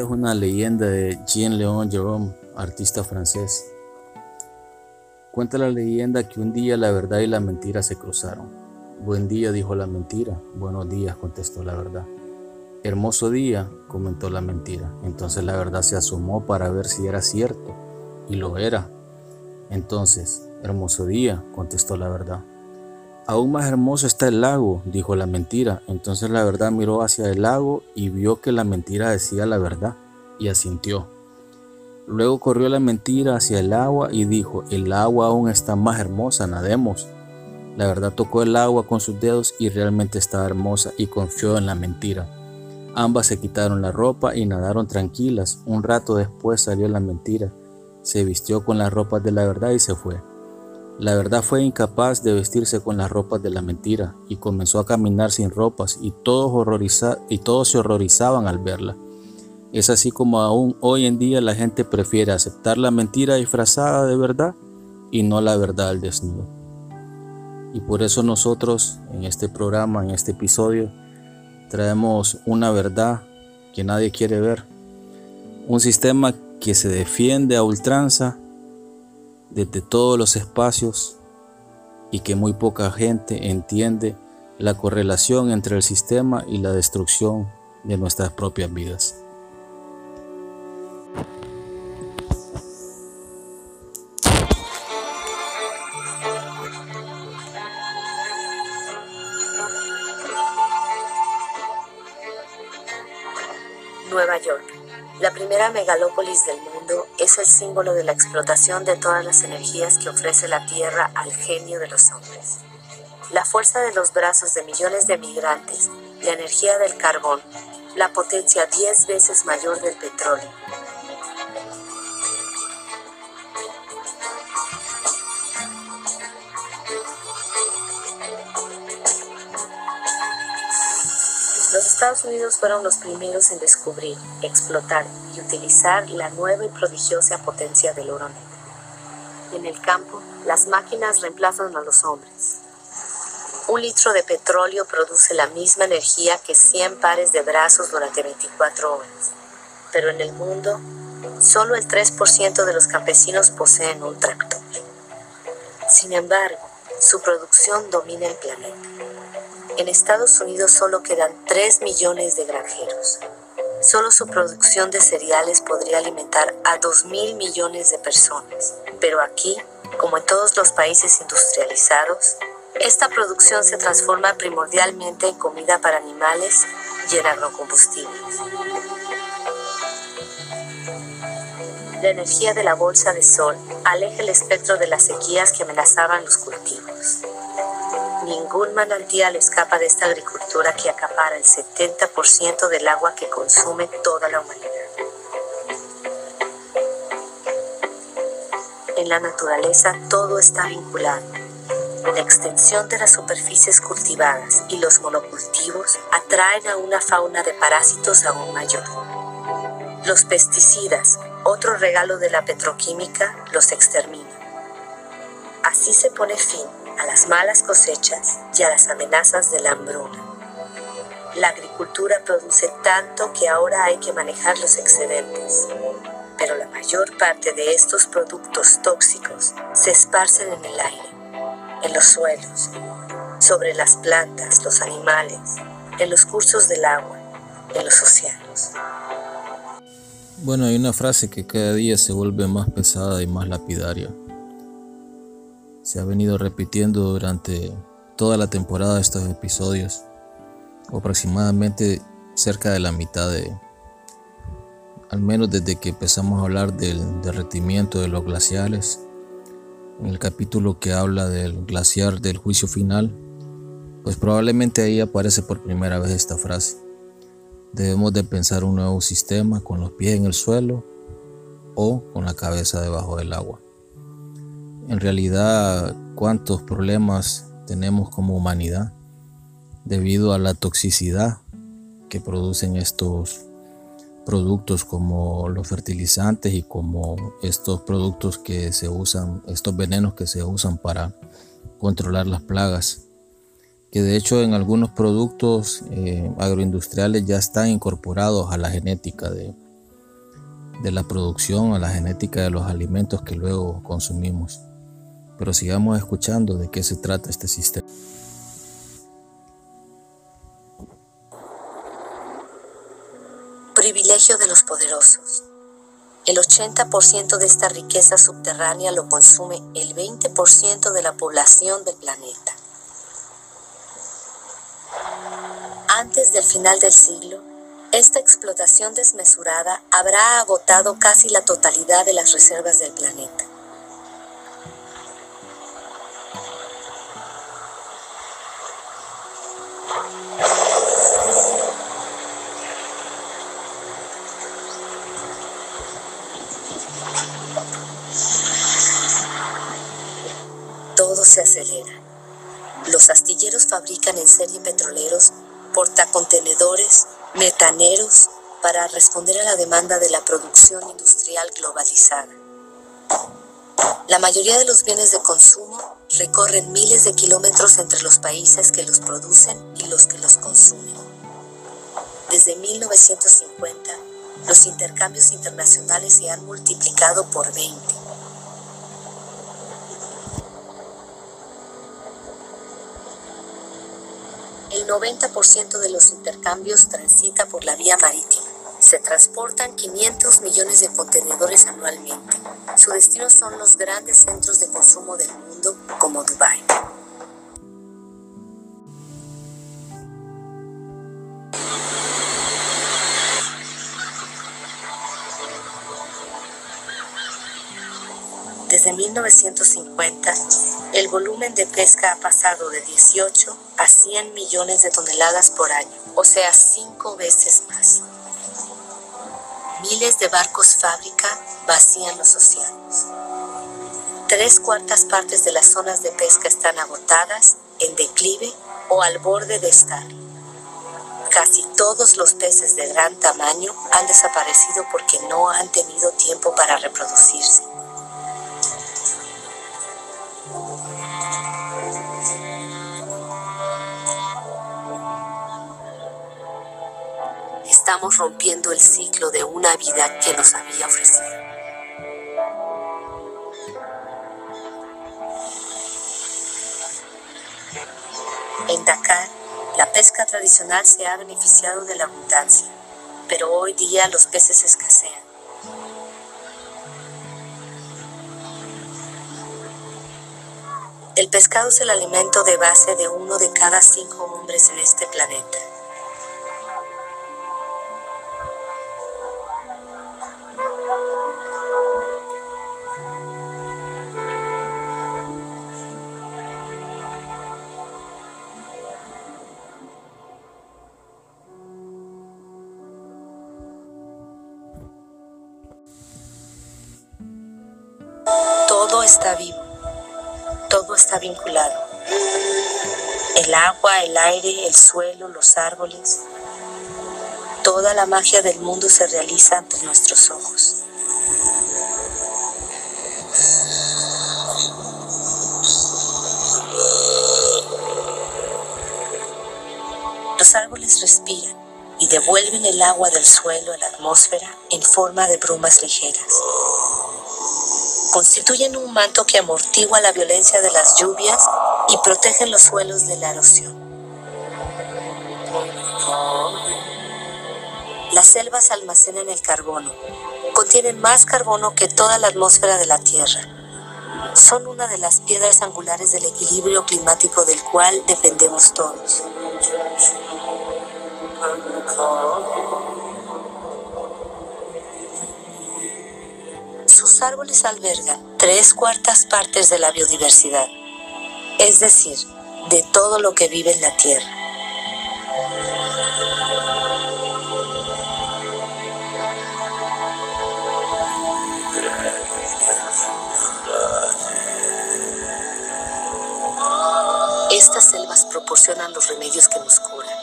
Esta es una leyenda de Jean-Léon Jerome, artista francés. Cuenta la leyenda que un día la verdad y la mentira se cruzaron. Buen día, dijo la mentira. Buenos días, contestó la verdad. Hermoso día, comentó la mentira. Entonces la verdad se asomó para ver si era cierto, y lo era. Entonces, hermoso día, contestó la verdad. Aún más hermoso está el lago, dijo la mentira. Entonces la verdad miró hacia el lago y vio que la mentira decía la verdad, y asintió. Luego corrió la mentira hacia el agua y dijo, el agua aún está más hermosa, nademos. La verdad tocó el agua con sus dedos y realmente estaba hermosa y confió en la mentira. Ambas se quitaron la ropa y nadaron tranquilas. Un rato después salió la mentira. Se vistió con las ropas de la verdad y se fue. La verdad fue incapaz de vestirse con las ropas de la mentira y comenzó a caminar sin ropas y todos, y todos se horrorizaban al verla. Es así como aún hoy en día la gente prefiere aceptar la mentira disfrazada de verdad y no la verdad al desnudo. Y por eso nosotros en este programa, en este episodio, traemos una verdad que nadie quiere ver. Un sistema que se defiende a ultranza desde todos los espacios y que muy poca gente entiende la correlación entre el sistema y la destrucción de nuestras propias vidas. Nueva York, la primera megalópolis del mundo, es el símbolo de la explotación de todas las energías que ofrece la Tierra al genio de los hombres. La fuerza de los brazos de millones de migrantes, la energía del carbón, la potencia 10 veces mayor del petróleo, Estados Unidos fueron los primeros en descubrir, explotar y utilizar la nueva y prodigiosa potencia del oro negro. En el campo, las máquinas reemplazan a los hombres. Un litro de petróleo produce la misma energía que 100 pares de brazos durante 24 horas. Pero en el mundo, solo el 3% de los campesinos poseen un tractor. Sin embargo, su producción domina el planeta. En Estados Unidos solo quedan 3 millones de granjeros. Solo su producción de cereales podría alimentar a 2 mil millones de personas. Pero aquí, como en todos los países industrializados, esta producción se transforma primordialmente en comida para animales y en agrocombustibles. La energía de la bolsa de sol aleja el espectro de las sequías que amenazaban los cultivos. Ningún manantial escapa de esta agricultura que acapara el 70% del agua que consume toda la humanidad. En la naturaleza todo está vinculado. La extensión de las superficies cultivadas y los monocultivos atraen a una fauna de parásitos aún mayor. Los pesticidas, otro regalo de la petroquímica, los exterminan. Así se pone fin a las malas cosechas y a las amenazas de la hambruna. La agricultura produce tanto que ahora hay que manejar los excedentes, pero la mayor parte de estos productos tóxicos se esparcen en el aire, en los suelos, sobre las plantas, los animales, en los cursos del agua, en los océanos. Bueno, hay una frase que cada día se vuelve más pesada y más lapidaria se ha venido repitiendo durante toda la temporada de estos episodios, aproximadamente cerca de la mitad de, al menos desde que empezamos a hablar del derretimiento de los glaciares, en el capítulo que habla del glaciar del juicio final, pues probablemente ahí aparece por primera vez esta frase. Debemos de pensar un nuevo sistema con los pies en el suelo o con la cabeza debajo del agua en realidad cuántos problemas tenemos como humanidad debido a la toxicidad que producen estos productos como los fertilizantes y como estos productos que se usan, estos venenos que se usan para controlar las plagas, que de hecho en algunos productos eh, agroindustriales ya están incorporados a la genética de, de la producción a la genética de los alimentos que luego consumimos. Pero sigamos escuchando de qué se trata este sistema. Privilegio de los poderosos. El 80% de esta riqueza subterránea lo consume el 20% de la población del planeta. Antes del final del siglo, esta explotación desmesurada habrá agotado casi la totalidad de las reservas del planeta. Se acelera. Los astilleros fabrican en serie petroleros, portacontenedores, metaneros para responder a la demanda de la producción industrial globalizada. La mayoría de los bienes de consumo recorren miles de kilómetros entre los países que los producen y los que los consumen. Desde 1950, los intercambios internacionales se han multiplicado por 20 El 90% de los intercambios transita por la vía marítima. Se transportan 500 millones de contenedores anualmente. Su destino son los grandes centros de consumo del mundo como Dubái. Desde 1950, el volumen de pesca ha pasado de 18 a 100 millones de toneladas por año, o sea, cinco veces más. Miles de barcos fábrica vacían los océanos. Tres cuartas partes de las zonas de pesca están agotadas, en declive o al borde de estar. Casi todos los peces de gran tamaño han desaparecido porque no han tenido tiempo para reproducirse. Estamos rompiendo el ciclo de una vida que nos había ofrecido. En Dakar, la pesca tradicional se ha beneficiado de la abundancia, pero hoy día los peces escasean. El pescado es el alimento de base de uno de cada cinco hombres en este planeta. Está vivo todo está vinculado. El agua, el aire, el suelo, los árboles. Toda la magia del mundo se realiza ante nuestros ojos. Los árboles respiran y devuelven el agua del suelo a la atmósfera en forma de brumas ligeras constituyen un manto que amortigua la violencia de las lluvias y protegen los suelos de la erosión. Las selvas almacenan el carbono, contienen más carbono que toda la atmósfera de la Tierra. Son una de las piedras angulares del equilibrio climático del cual dependemos todos. Árboles albergan tres cuartas partes de la biodiversidad, es decir, de todo lo que vive en la Tierra. Estas selvas proporcionan los remedios que nos curan.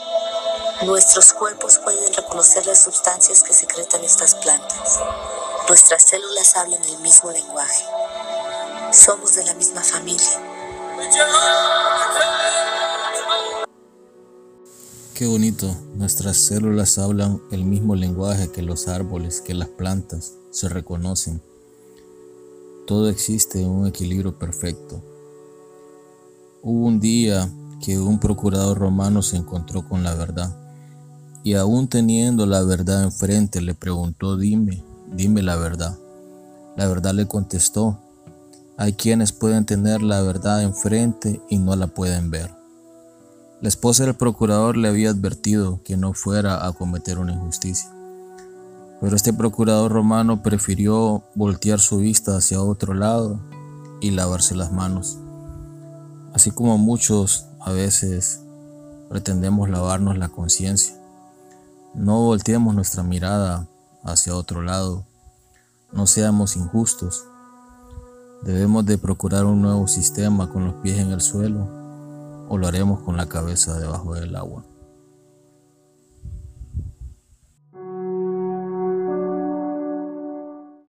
Nuestros cuerpos pueden reconocer las sustancias que secretan estas plantas. Nuestras células hablan el mismo lenguaje. Somos de la misma familia. Qué bonito. Nuestras células hablan el mismo lenguaje que los árboles, que las plantas. se reconocen. Todo existe en un equilibrio perfecto. Hubo un día que un procurador romano se encontró con la verdad y aún teniendo la verdad enfrente le preguntó, dime, dime la verdad. La verdad le contestó, hay quienes pueden tener la verdad enfrente y no la pueden ver. La esposa del procurador le había advertido que no fuera a cometer una injusticia. Pero este procurador romano prefirió voltear su vista hacia otro lado y lavarse las manos. Así como muchos a veces pretendemos lavarnos la conciencia. No volteemos nuestra mirada hacia otro lado. No seamos injustos. Debemos de procurar un nuevo sistema con los pies en el suelo o lo haremos con la cabeza debajo del agua.